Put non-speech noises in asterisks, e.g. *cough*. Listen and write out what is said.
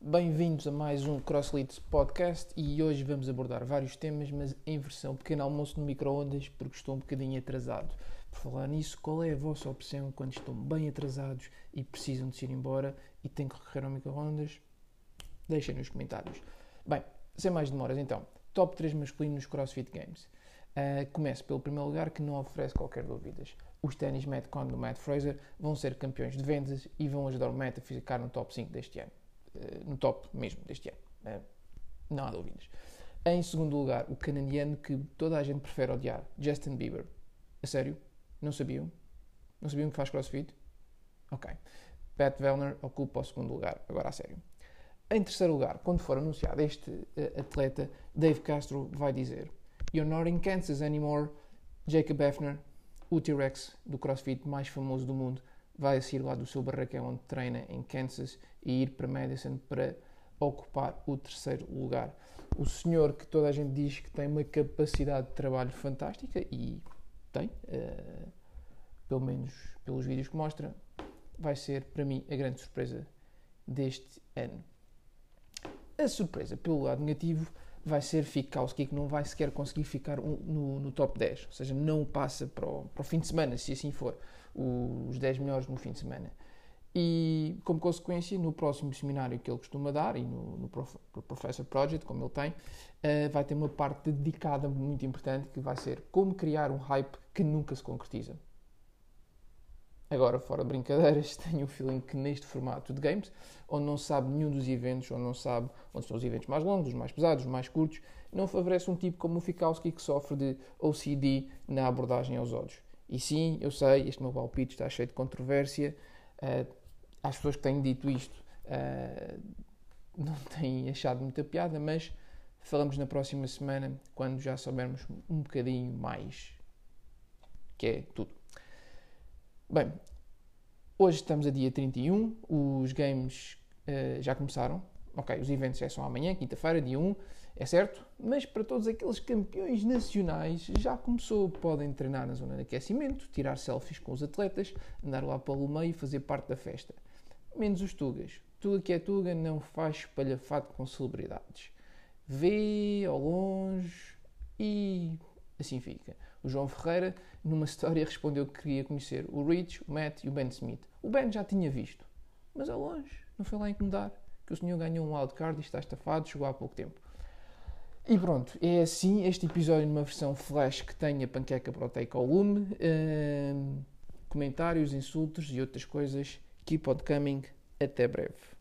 Bem-vindos a mais um CrossLeads Podcast e hoje vamos abordar vários temas, mas em versão pequeno almoço no micro-ondas porque estou um bocadinho atrasado. Por falar nisso, qual é a vossa opção quando estão bem atrasados e precisam de ir embora e têm que recorrer ao micro-ondas? Deixem nos comentários. Bem, sem mais demoras então, top 3 masculino nos CrossFit Games. Uh, começo pelo primeiro lugar que não oferece qualquer dúvidas os ténis Metcon do Matt Fraser vão ser campeões de vendas e vão ajudar o Matt a ficar no top 5 deste ano. Uh, no top mesmo deste ano. Uh, não há dúvidas. Em segundo lugar, o canadiano que toda a gente prefere odiar, Justin Bieber. A sério? Não sabiam? Não sabiam que faz crossfit? Ok. Pat Vellner ocupa o segundo lugar, agora a sério. Em terceiro lugar, quando for anunciado este uh, atleta, Dave Castro vai dizer You're not in Kansas anymore. Jacob Hefner o T-Rex do CrossFit mais famoso do mundo vai sair lá do seu barracão onde treina em Kansas e ir para Madison para ocupar o terceiro lugar. O senhor que toda a gente diz que tem uma capacidade de trabalho fantástica e tem, uh, pelo menos pelos vídeos que mostra, vai ser para mim a grande surpresa deste ano. A surpresa pelo lado negativo vai ser Fikowski, que não vai sequer conseguir ficar no, no, top 10, ou seja, não passa para o, para o, fim de semana, se assim for, os 10 melhores no fim de semana. E, como consequência, no próximo seminário que ele costuma dar, e no, no Professor Project, como ele tem, uh, vai ter uma parte dedicada muito importante, que vai ser como criar um hype que nunca se concretiza. Agora, fora de brincadeiras, *laughs* tenho o feeling que neste formato de games, onde não se sabe nenhum dos eventos, onde não sabe onde são os eventos mais longos, os mais pesados, os mais curtos, não favorece um tipo como o Fikowski que sofre de OCD na abordagem aos olhos. E sim, eu sei, este meu palpite está cheio de controvérsia. Uh, as pessoas que têm dito isto uh, não têm achado muita piada, mas falamos na próxima semana, quando já soubermos um bocadinho mais, que é tudo. Bem, hoje estamos a dia 31, os games uh, já começaram. Ok, os eventos já são amanhã, quinta-feira, dia 1, é certo, mas para todos aqueles campeões nacionais já começou. Podem treinar na zona de aquecimento, tirar selfies com os atletas, andar lá pelo meio e fazer parte da festa. Menos os Tugas. Tuga que é Tuga não faz espalhafato com celebridades. Vê ao longe e assim fica. O João Ferreira, numa história, *laughs* respondeu que queria conhecer o Rich, o Matt e o Ben Smith. O Ben já tinha visto, mas ao longe, não foi lá incomodar, que o senhor ganhou um wildcard e está estafado, chegou há pouco tempo. E pronto, é assim este episódio numa versão flash que tem a panqueca proteica ao lume. Uh, comentários, insultos e outras coisas. Keep on coming. Até breve.